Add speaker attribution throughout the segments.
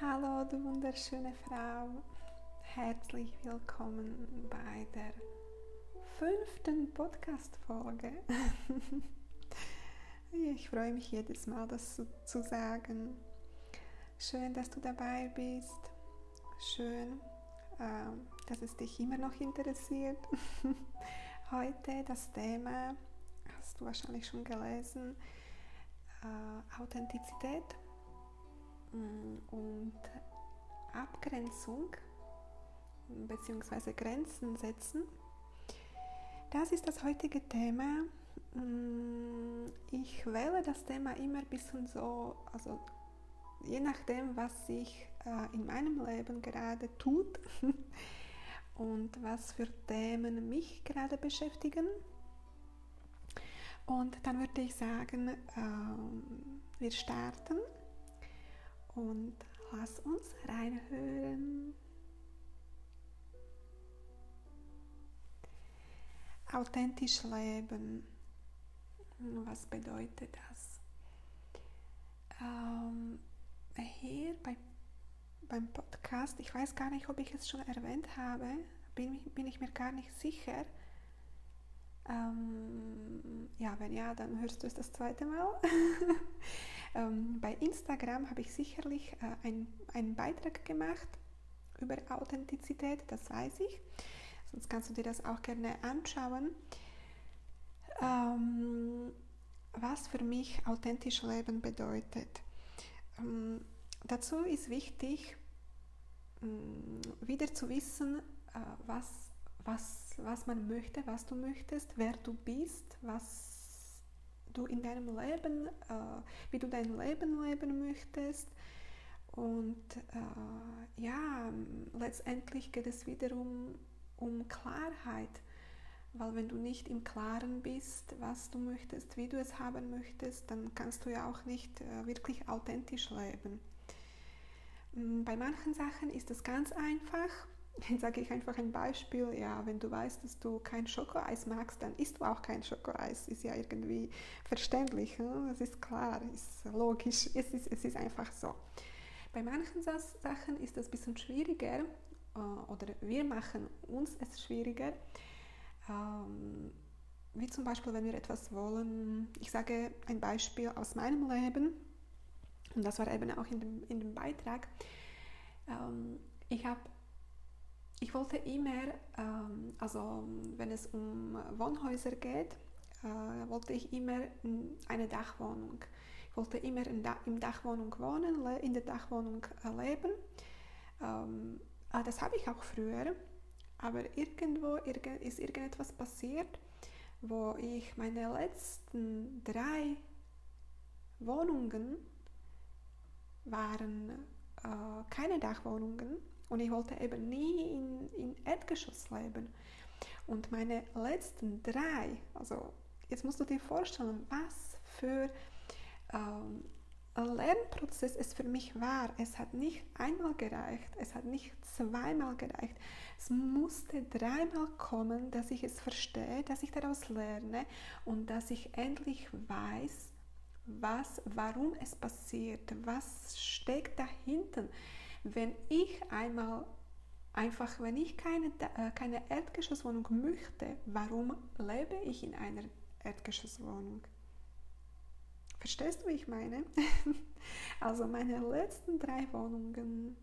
Speaker 1: Hallo, du wunderschöne Frau. Herzlich willkommen bei der fünften Podcast-Folge. ich freue mich jedes Mal, das zu sagen. Schön, dass du dabei bist. Schön, ähm, dass es dich immer noch interessiert. Heute das Thema, hast du wahrscheinlich schon gelesen, äh, Authentizität und Abgrenzung bzw. Grenzen setzen. Das ist das heutige Thema. Mm, ich wähle das Thema immer ein bisschen so, also je nachdem, was sich äh, in meinem Leben gerade tut und was für Themen mich gerade beschäftigen. Und dann würde ich sagen, ähm, wir starten und lass uns reinhören. Authentisch leben. Was bedeutet das? Ähm, hier bei, beim Podcast, ich weiß gar nicht, ob ich es schon erwähnt habe, bin, bin ich mir gar nicht sicher. Ähm, ja, wenn ja, dann hörst du es das zweite Mal. Ähm, bei Instagram habe ich sicherlich äh, ein, einen Beitrag gemacht über Authentizität, das weiß ich. Sonst kannst du dir das auch gerne anschauen. Ähm, was für mich authentisch Leben bedeutet. Ähm, dazu ist wichtig, ähm, wieder zu wissen, äh, was, was, was man möchte, was du möchtest, wer du bist, was du in deinem Leben, äh, wie du dein Leben leben möchtest. Und äh, ja, letztendlich geht es wiederum um Klarheit, weil wenn du nicht im Klaren bist, was du möchtest, wie du es haben möchtest, dann kannst du ja auch nicht äh, wirklich authentisch leben. Mm, bei manchen Sachen ist es ganz einfach, Jetzt sage ich einfach ein Beispiel. Ja, wenn du weißt, dass du kein Schokoeis magst, dann isst du auch kein Schokoeis. Ist ja irgendwie verständlich. Ne? Das ist klar, ist logisch. Es ist, es ist einfach so. Bei manchen Sachen ist das ein bisschen schwieriger äh, oder wir machen uns es schwieriger. Ähm, wie zum Beispiel, wenn wir etwas wollen. Ich sage ein Beispiel aus meinem Leben und das war eben auch in dem, in dem Beitrag. Ähm, ich habe ich wollte immer, ähm, also wenn es um Wohnhäuser geht, äh, wollte ich immer eine Dachwohnung. Ich wollte immer in, da im Dachwohnung wohnen, in der Dachwohnung äh, leben. Ähm, äh, das habe ich auch früher, aber irgendwo ist irgendetwas passiert, wo ich meine letzten drei Wohnungen waren keine Dachwohnungen und ich wollte eben nie in, in Erdgeschoss leben. Und meine letzten drei, also jetzt musst du dir vorstellen, was für ähm, ein Lernprozess es für mich war. Es hat nicht einmal gereicht, es hat nicht zweimal gereicht. Es musste dreimal kommen, dass ich es verstehe, dass ich daraus lerne und dass ich endlich weiß, was, warum es passiert, was steckt dahinter wenn ich einmal einfach, wenn ich keine, äh, keine Erdgeschosswohnung möchte, warum lebe ich in einer Erdgeschosswohnung? Verstehst du, wie ich meine? also meine letzten drei Wohnungen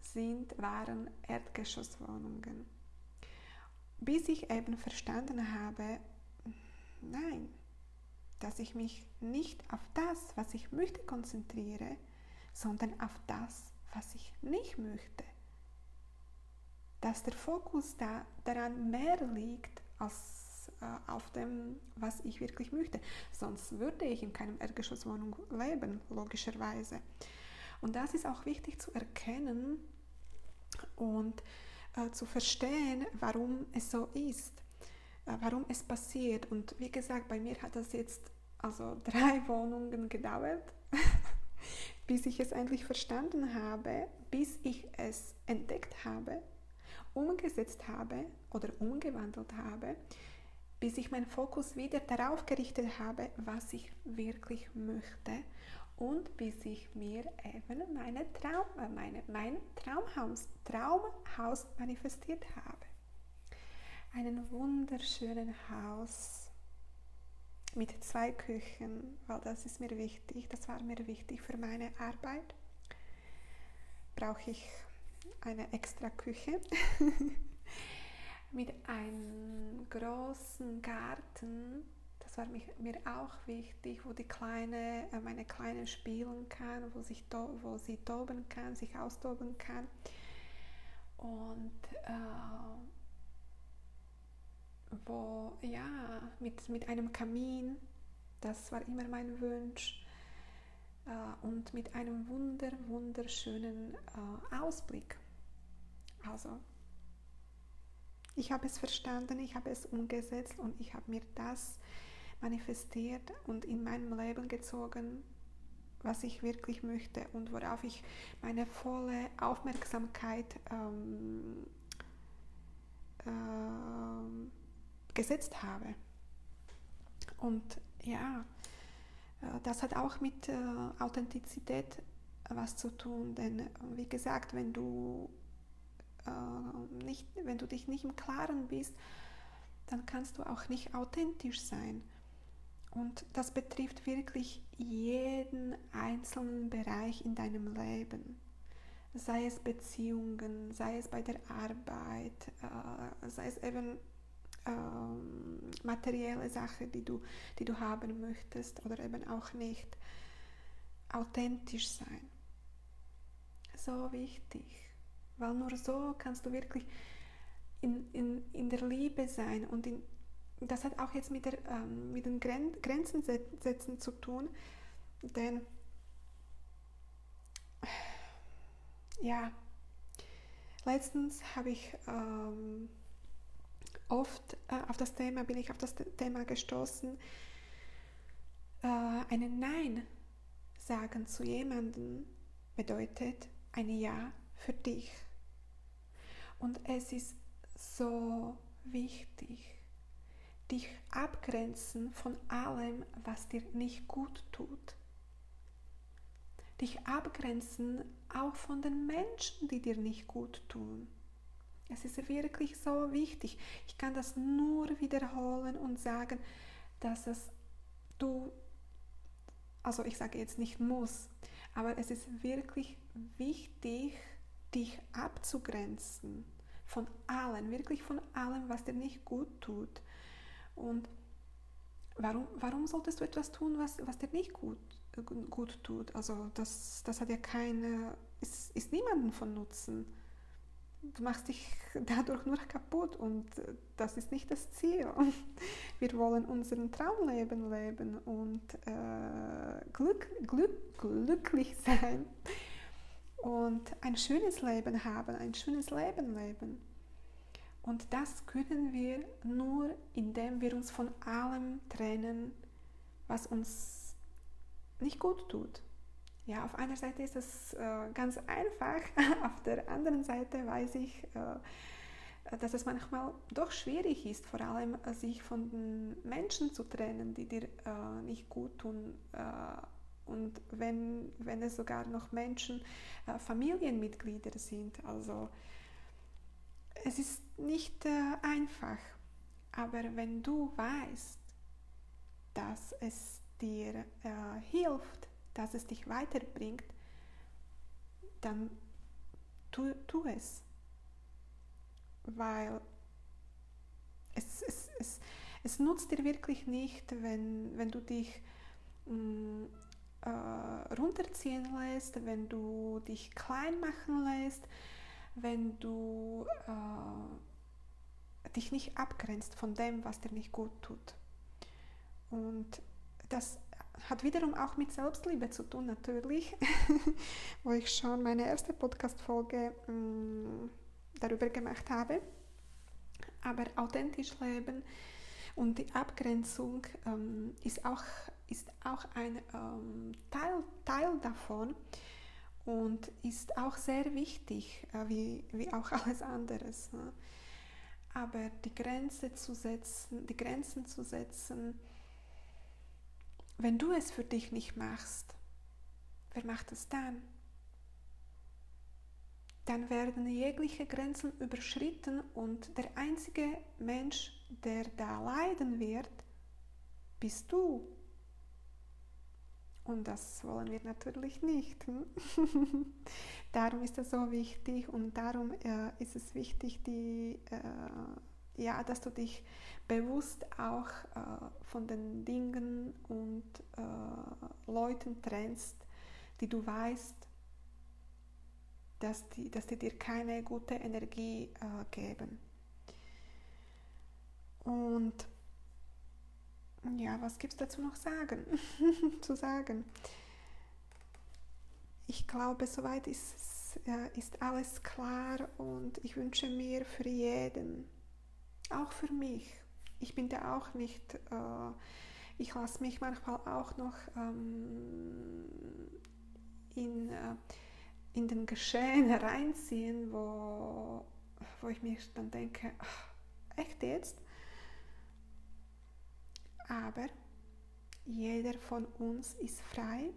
Speaker 1: sind, waren Erdgeschosswohnungen. Bis ich eben verstanden habe, nein, dass ich mich nicht auf das, was ich möchte, konzentriere, sondern auf das, was ich nicht möchte. Dass der Fokus da, daran mehr liegt als äh, auf dem, was ich wirklich möchte. Sonst würde ich in keinem Erdgeschosswohnung leben, logischerweise. Und das ist auch wichtig zu erkennen und äh, zu verstehen, warum es so ist, äh, warum es passiert. Und wie gesagt, bei mir hat das jetzt also drei Wohnungen gedauert. Bis ich es endlich verstanden habe, bis ich es entdeckt habe, umgesetzt habe oder umgewandelt habe, bis ich meinen Fokus wieder darauf gerichtet habe, was ich wirklich möchte und bis ich mir eben meine Traum, äh, meine, mein Traumhaus, Traumhaus manifestiert habe. Einen wunderschönen Haus mit zwei Küchen, weil das ist mir wichtig, das war mir wichtig für meine Arbeit. Brauche ich eine extra Küche mit einem großen Garten. Das war mich, mir auch wichtig, wo die Kleine, äh, meine Kleine spielen kann, wo, sich wo sie toben kann, sich austoben kann. Und äh, wo, ja, mit, mit einem Kamin, das war immer mein Wunsch, äh, und mit einem wunder, wunderschönen äh, Ausblick. Also, ich habe es verstanden, ich habe es umgesetzt und ich habe mir das manifestiert und in meinem Leben gezogen, was ich wirklich möchte und worauf ich meine volle Aufmerksamkeit ähm, äh, gesetzt habe. Und ja, äh, das hat auch mit äh, Authentizität was zu tun, denn wie gesagt, wenn du äh, nicht, wenn du dich nicht im Klaren bist, dann kannst du auch nicht authentisch sein. Und das betrifft wirklich jeden einzelnen Bereich in deinem Leben. Sei es Beziehungen, sei es bei der Arbeit, sei es eben ähm, materielle Sache, die du, die du haben möchtest oder eben auch nicht. Authentisch sein. So wichtig, weil nur so kannst du wirklich in, in, in der Liebe sein und in, das hat auch jetzt mit, der, ähm, mit den Gren Grenzen setzen zu tun, denn ja, letztens habe ich ähm, oft äh, auf das Thema, bin ich auf das Thema gestoßen, äh, einen Nein sagen zu jemandem bedeutet ein Ja für dich. Und es ist so wichtig, dich abgrenzen von allem, was dir nicht gut tut. Dich abgrenzen auch von den Menschen, die dir nicht gut tun. Es ist wirklich so wichtig. Ich kann das nur wiederholen und sagen, dass es du, also ich sage jetzt nicht muss, aber es ist wirklich wichtig, dich abzugrenzen von allem, wirklich von allem, was dir nicht gut tut. Und warum, warum solltest du etwas tun, was, was dir nicht gut, gut tut? Also das, das hat ja keine, ist, ist niemandem von Nutzen du machst dich dadurch nur kaputt und das ist nicht das Ziel. Wir wollen unseren Traumleben leben und äh, glück, glück, glücklich sein und ein schönes Leben haben, ein schönes Leben leben. Und das können wir nur, indem wir uns von allem trennen, was uns nicht gut tut. Ja, auf einer Seite ist es äh, ganz einfach, auf der anderen Seite weiß ich, äh, dass es manchmal doch schwierig ist, vor allem äh, sich von den Menschen zu trennen, die dir äh, nicht gut tun. Äh, und wenn, wenn es sogar noch Menschen, äh, Familienmitglieder sind. Also es ist nicht einfach, aber wenn du weißt, dass es dir hilft, dass es dich weiterbringt, dann tu, tu es. Weil es, es, es, es nutzt dir wirklich nicht, wenn, wenn du dich mh, mm, äh, runterziehen lässt, wenn du dich klein machen lässt, wenn du äh, dich nicht abgrenzt von dem, was dir nicht gut tut. Und das hat wiederum auch mit Selbstliebe zu tun, natürlich, wo ich schon meine erste Podcast-Folge mm, darüber gemacht habe. Aber authentisch leben und die Abgrenzung ähm, ist, auch, ist auch ein ähm, Teil, Teil davon und ist auch sehr wichtig, äh, wie, wie auch alles anderes. Ne? Aber die Grenze zu setzen, die Grenzen zu setzen, wenn du es für dich nicht machst, wer macht das dann? Dann werden jegliche Grenzen überschritten und der einzige Mensch, der da leiden wird, bist du. Und das wollen wir natürlich nicht. Hm? darum ist es so wichtig und darum äh, ist es wichtig, die, äh, ja, dass du dich bewusst auch äh, von den Dingen und äh, Leuten trennst, die du weißt, dass die, dass die dir keine gute Energie äh, geben. Und ja, was gibt es dazu noch sagen, zu sagen? Ich glaube, soweit ist, ist alles klar und ich wünsche mir für jeden, auch für mich, ich bin da auch nicht, äh, ich lasse mich manchmal auch noch ähm, in, äh, in den Geschehen reinziehen, wo, wo ich mir dann denke, ach, echt jetzt? Aber jeder von uns ist frei.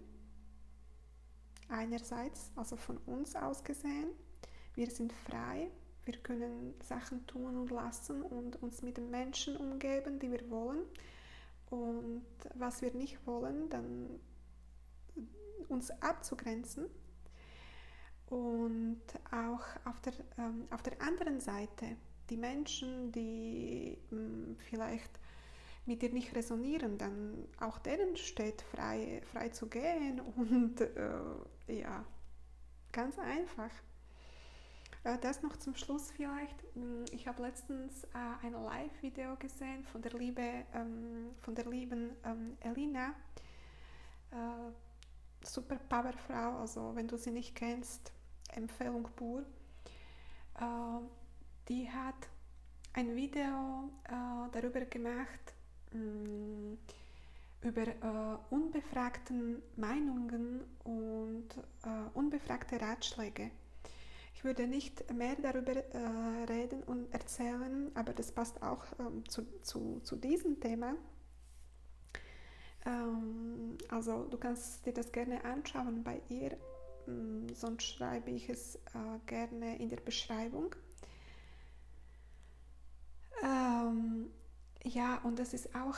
Speaker 1: Einerseits, also von uns aus gesehen, wir sind frei, wir können Sachen tun und lassen und uns mit den Menschen umgeben, die wir wollen. Und was wir nicht wollen, dann uns abzugrenzen. Und auch auf der, ähm, auf der anderen Seite, die Menschen, die ähm, vielleicht mit dir nicht resonieren, dann auch denen steht frei, frei zu gehen und äh, ja, ganz einfach. Äh, das noch zum Schluss vielleicht. Hm, ich habe letztens äh, ein Live-Video gesehen von der, liebe, ähm, von der lieben ähm, Elina. Äh, super Powerfrau, also wenn du sie nicht kennst, Empfehlung pur. Die hat ein Video darüber gemacht, Mm, über äh, unbefragten Meinungen und unbefragte Ratschläge. Ich würde nicht mehr darüber äh, reden und erzählen, aber das passt auch ähm, zu, zu, zu diesem Thema. Ähm, also du kannst dir das gerne anschauen bei ihr, ähm, sonst schreibe ich es äh, gerne in der Beschreibung. Ähm, ja, und das ist auch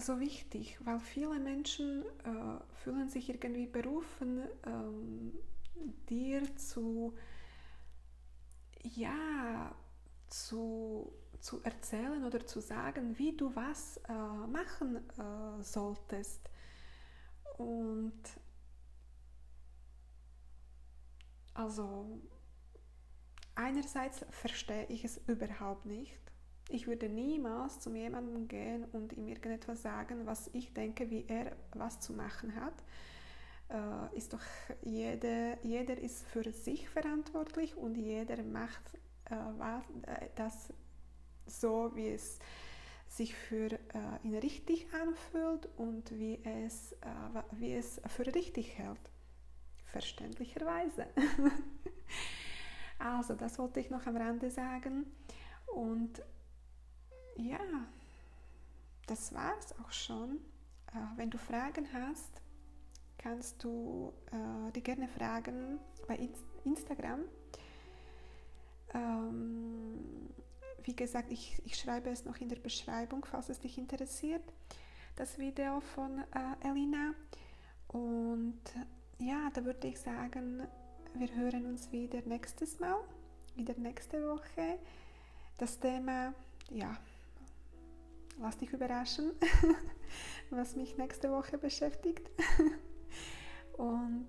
Speaker 1: so wichtig, weil viele Menschen äh, fühlen sich irgendwie berufen, ähm, dir zu, ja, zu, zu erzählen oder zu sagen, wie du was äh, machen äh, solltest. Und also Einerseits verstehe ich es überhaupt nicht. Ich würde niemals zu jemandem gehen und ihm irgendetwas sagen, was ich denke, wie er was zu machen hat. Äh, ist doch jeder, jeder ist für sich verantwortlich und jeder macht äh, was, äh, das so, wie es sich für äh, ihn richtig anfühlt und wie es, äh, wie es für richtig hält. Verständlicherweise. Also, das wollte ich noch am Rande sagen. Und ja, das war es auch schon. Äh, wenn du Fragen hast, kannst du äh, die gerne fragen bei Inst Instagram. Ähm, wie gesagt, ich, ich, schreibe es noch in der Beschreibung, falls es dich interessiert, das Video von äh, Elina. Und ja, da würde ich sagen, wir hören uns wieder nächstes Mal, wieder nächste Woche. Das Thema, ja, lass dich überraschen, was mich nächste Woche beschäftigt. Und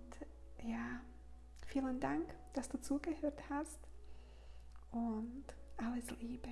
Speaker 1: ja, vielen Dank, dass du zugehört hast und alles Liebe.